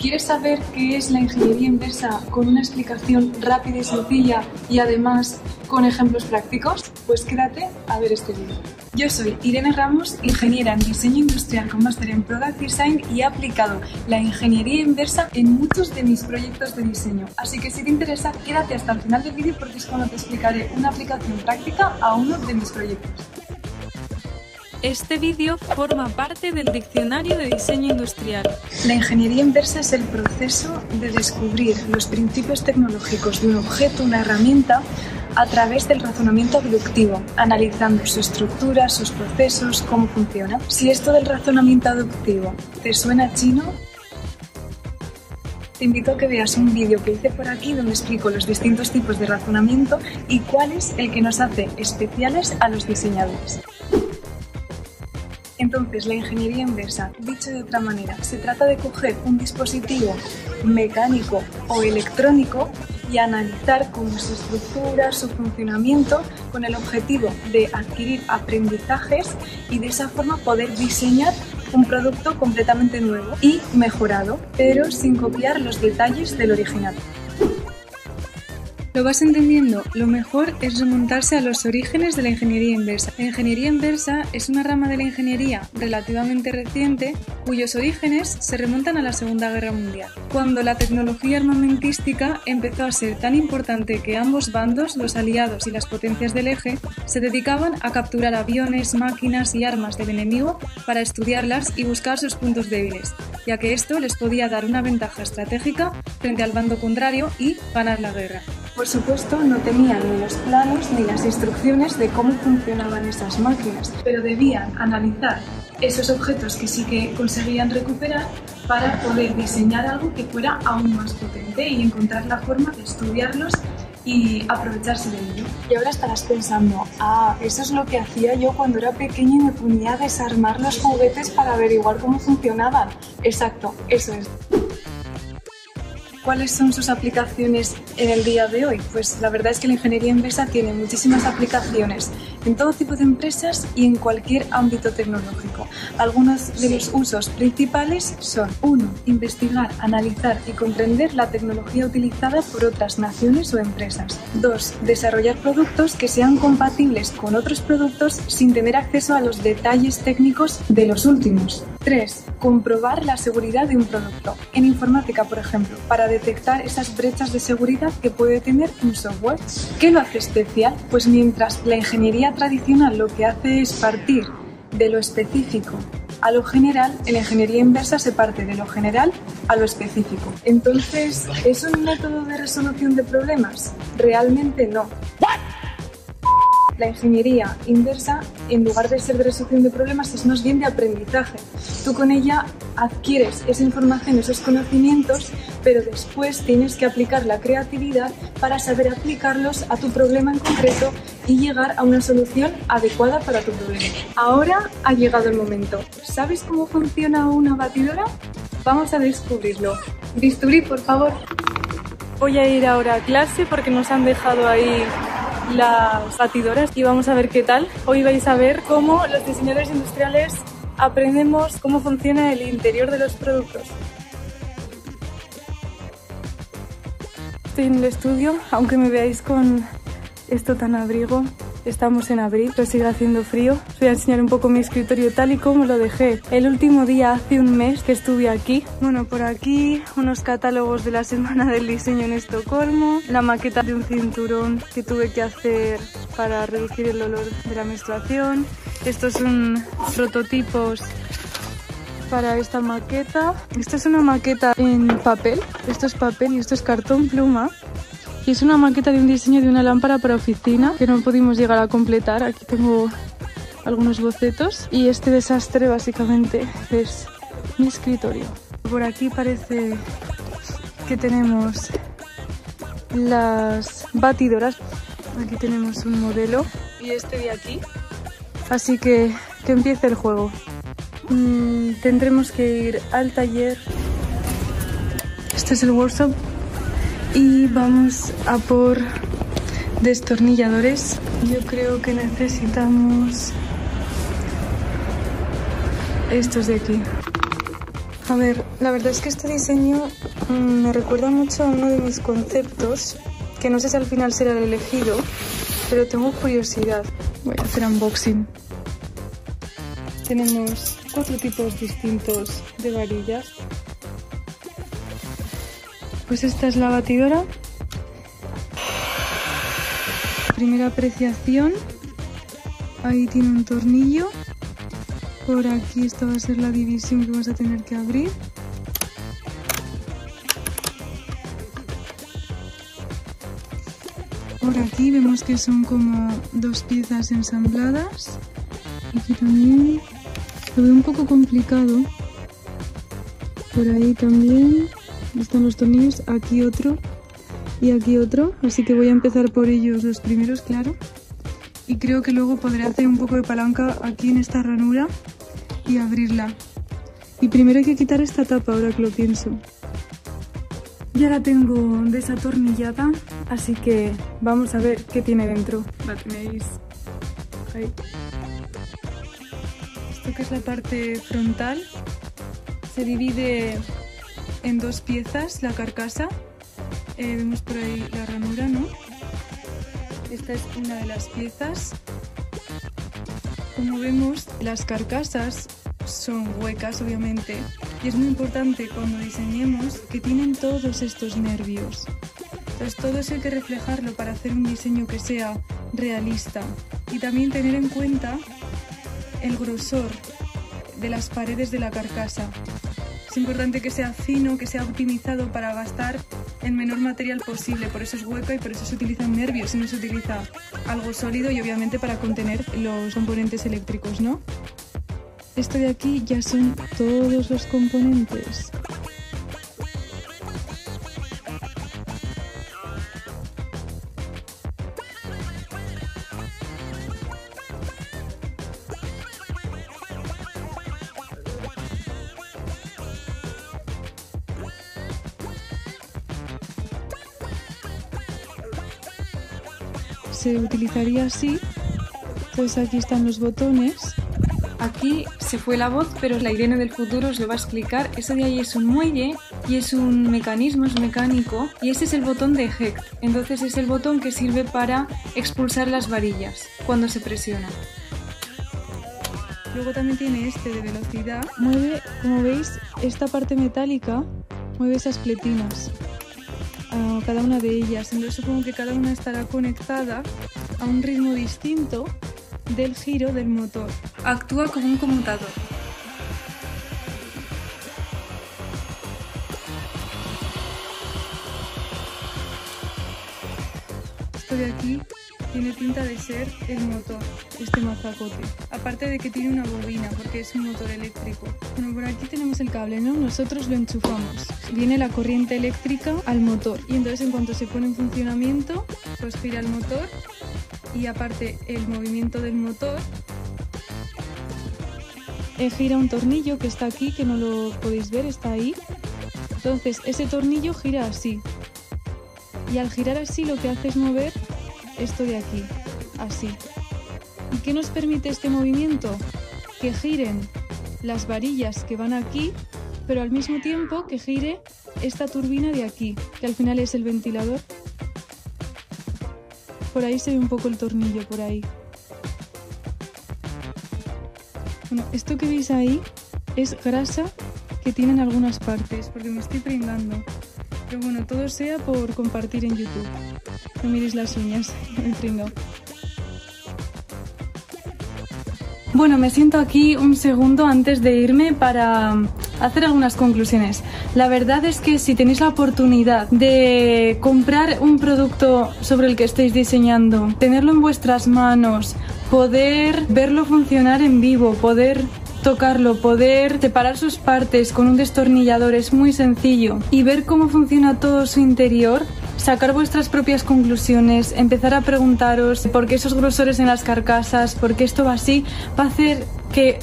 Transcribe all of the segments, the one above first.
¿Quieres saber qué es la ingeniería inversa con una explicación rápida y sencilla y además con ejemplos prácticos? Pues quédate a ver este vídeo. Yo soy Irene Ramos, ingeniera en diseño industrial con máster en Product Design y he aplicado la ingeniería inversa en muchos de mis proyectos de diseño. Así que si te interesa, quédate hasta el final del vídeo porque es cuando te explicaré una aplicación práctica a uno de mis proyectos. Este vídeo forma parte del Diccionario de Diseño Industrial. La ingeniería inversa es el proceso de descubrir los principios tecnológicos de un objeto, una herramienta, a través del razonamiento deductivo, analizando su estructura, sus procesos, cómo funciona. Si esto del razonamiento deductivo te suena chino, te invito a que veas un vídeo que hice por aquí donde explico los distintos tipos de razonamiento y cuál es el que nos hace especiales a los diseñadores. Entonces, la ingeniería inversa, dicho de otra manera, se trata de coger un dispositivo mecánico o electrónico y analizar cómo su estructura, su funcionamiento, con el objetivo de adquirir aprendizajes y de esa forma poder diseñar un producto completamente nuevo y mejorado, pero sin copiar los detalles del original. ¿Lo vas entendiendo? Lo mejor es remontarse a los orígenes de la ingeniería inversa. La ingeniería inversa es una rama de la ingeniería relativamente reciente cuyos orígenes se remontan a la Segunda Guerra Mundial, cuando la tecnología armamentística empezó a ser tan importante que ambos bandos, los aliados y las potencias del eje, se dedicaban a capturar aviones, máquinas y armas del enemigo para estudiarlas y buscar sus puntos débiles, ya que esto les podía dar una ventaja estratégica frente al bando contrario y ganar la guerra. Por supuesto, no tenían ni los planos ni las instrucciones de cómo funcionaban esas máquinas, pero debían analizar esos objetos que sí que conseguían recuperar para poder diseñar algo que fuera aún más potente y encontrar la forma de estudiarlos y aprovecharse de ello. Y ahora estarás pensando, ah, eso es lo que hacía yo cuando era pequeña y me ponía a desarmar los juguetes para averiguar cómo funcionaban. Exacto, eso es. ¿Cuáles son sus aplicaciones en el día de hoy? Pues la verdad es que la ingeniería inversa tiene muchísimas aplicaciones en todo tipo de empresas y en cualquier ámbito tecnológico. Algunos de los usos principales son 1. Investigar, analizar y comprender la tecnología utilizada por otras naciones o empresas. 2. Desarrollar productos que sean compatibles con otros productos sin tener acceso a los detalles técnicos de los últimos. 3. Comprobar la seguridad de un producto. En informática, por ejemplo, para detectar esas brechas de seguridad que puede tener un software. ¿Qué lo hace especial? Pues mientras la ingeniería tradicional lo que hace es partir de lo específico a lo general, en la ingeniería inversa se parte de lo general a lo específico. Entonces, ¿es un método de resolución de problemas? Realmente no la ingeniería inversa, en lugar de ser de resolución de problemas, es más bien de aprendizaje. Tú con ella adquieres esa información, esos conocimientos, pero después tienes que aplicar la creatividad para saber aplicarlos a tu problema en concreto y llegar a una solución adecuada para tu problema. Ahora ha llegado el momento. ¿Sabes cómo funciona una batidora? Vamos a descubrirlo. Bisturí, por favor. Voy a ir ahora a clase porque nos han dejado ahí las batidoras y vamos a ver qué tal. Hoy vais a ver cómo los diseñadores industriales aprendemos cómo funciona el interior de los productos. Estoy en el estudio, aunque me veáis con esto tan abrigo, Estamos en abril, pero sigue haciendo frío. Os voy a enseñar un poco mi escritorio tal y como lo dejé el último día hace un mes que estuve aquí. Bueno, por aquí unos catálogos de la semana del diseño en Estocolmo, la maqueta de un cinturón que tuve que hacer para reducir el olor de la menstruación. Estos son prototipos para esta maqueta. Esta es una maqueta en papel. Esto es papel y esto es cartón pluma. Y es una maqueta de un diseño de una lámpara para oficina que no pudimos llegar a completar. Aquí tengo algunos bocetos y este desastre básicamente es mi escritorio. Por aquí parece que tenemos las batidoras. Aquí tenemos un modelo y este de aquí. Así que que empiece el juego. Mm, tendremos que ir al taller. Este es el workshop y vamos a por destornilladores. Yo creo que necesitamos estos de aquí. A ver, la verdad es que este diseño mm, me recuerda mucho a uno de mis conceptos, que no sé si al final será el elegido, pero tengo curiosidad. Voy a hacer unboxing. Tenemos cuatro tipos distintos de varillas. Pues esta es la batidora. Primera apreciación. Ahí tiene un tornillo. Por aquí esta va a ser la división que vas a tener que abrir. Por aquí vemos que son como dos piezas ensambladas. Aquí también lo veo un poco complicado. Por ahí también están los tornillos. Aquí otro y aquí otro. Así que voy a empezar por ellos los primeros, claro. Y creo que luego podré hacer un poco de palanca aquí en esta ranura y abrirla. Y primero hay que quitar esta tapa, ahora que lo pienso. Ya la tengo desatornillada, así que vamos a ver qué tiene dentro. La tenéis ahí. Esto que es la parte frontal se divide en dos piezas, la carcasa. Eh, vemos por ahí la ranura, ¿no? Esta es una de las piezas. Como vemos, las carcasas son huecas, obviamente, y es muy importante cuando diseñemos que tienen todos estos nervios. Entonces todo eso hay que reflejarlo para hacer un diseño que sea realista y también tener en cuenta el grosor de las paredes de la carcasa. Es importante que sea fino, que sea optimizado para gastar el menor material posible, por eso es hueca y por eso se utilizan nervios y no se utiliza algo sólido y obviamente para contener los componentes eléctricos, ¿no? Esto de aquí ya son todos los componentes. Se utilizaría así. Pues aquí están los botones Aquí se fue la voz, pero la Irene del futuro os lo va a explicar. Eso de ahí es un muelle y es un mecanismo, es mecánico y ese es el botón de eject. Entonces es el botón que sirve para expulsar las varillas cuando se presiona. Luego también tiene este de velocidad. Mueve, como veis, esta parte metálica mueve esas pletinas. A cada una de ellas. Entonces supongo que cada una estará conectada a un ritmo distinto del giro del motor. Actúa como un conmutador. Esto de aquí tiene pinta de ser el motor, este mazacote. Aparte de que tiene una bobina, porque es un motor eléctrico. Bueno, por aquí tenemos el cable, ¿no? Nosotros lo enchufamos. Viene la corriente eléctrica al motor. Y entonces en cuanto se pone en funcionamiento, pues gira el motor y aparte el movimiento del motor eh, gira un tornillo que está aquí, que no lo podéis ver, está ahí. Entonces ese tornillo gira así. Y al girar así lo que hace es mover esto de aquí, así. ¿Y qué nos permite este movimiento? Que giren las varillas que van aquí, pero al mismo tiempo que gire esta turbina de aquí, que al final es el ventilador por ahí se ve un poco el tornillo, por ahí. Bueno, esto que veis ahí es grasa que tiene en algunas partes, porque me estoy pringando. Pero bueno, todo sea por compartir en YouTube. No miréis las uñas, me pringo. Bueno, me siento aquí un segundo antes de irme para hacer algunas conclusiones. La verdad es que si tenéis la oportunidad de comprar un producto sobre el que estéis diseñando, tenerlo en vuestras manos, poder verlo funcionar en vivo, poder tocarlo, poder separar sus partes con un destornillador es muy sencillo y ver cómo funciona todo su interior, sacar vuestras propias conclusiones, empezar a preguntaros por qué esos grosores en las carcasas, por qué esto va así, va a hacer que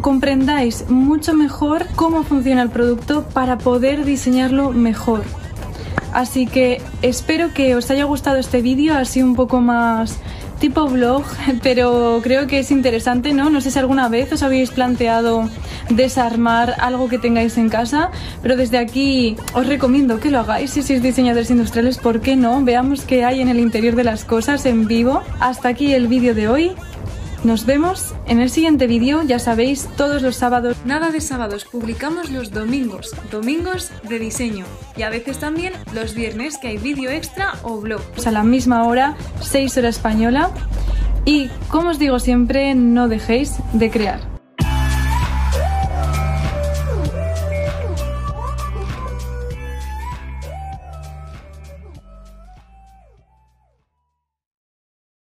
comprendáis mucho mejor cómo funciona el producto para poder diseñarlo mejor. Así que espero que os haya gustado este vídeo, así un poco más tipo blog, pero creo que es interesante, ¿no? No sé si alguna vez os habéis planteado desarmar algo que tengáis en casa, pero desde aquí os recomiendo que lo hagáis si sois diseñadores industriales, ¿por qué no? Veamos qué hay en el interior de las cosas en vivo. Hasta aquí el vídeo de hoy. Nos vemos en el siguiente vídeo, ya sabéis, todos los sábados. Nada de sábados, publicamos los domingos, domingos de diseño. Y a veces también los viernes que hay vídeo extra o blog. A la misma hora, 6 horas española. Y como os digo siempre, no dejéis de crear.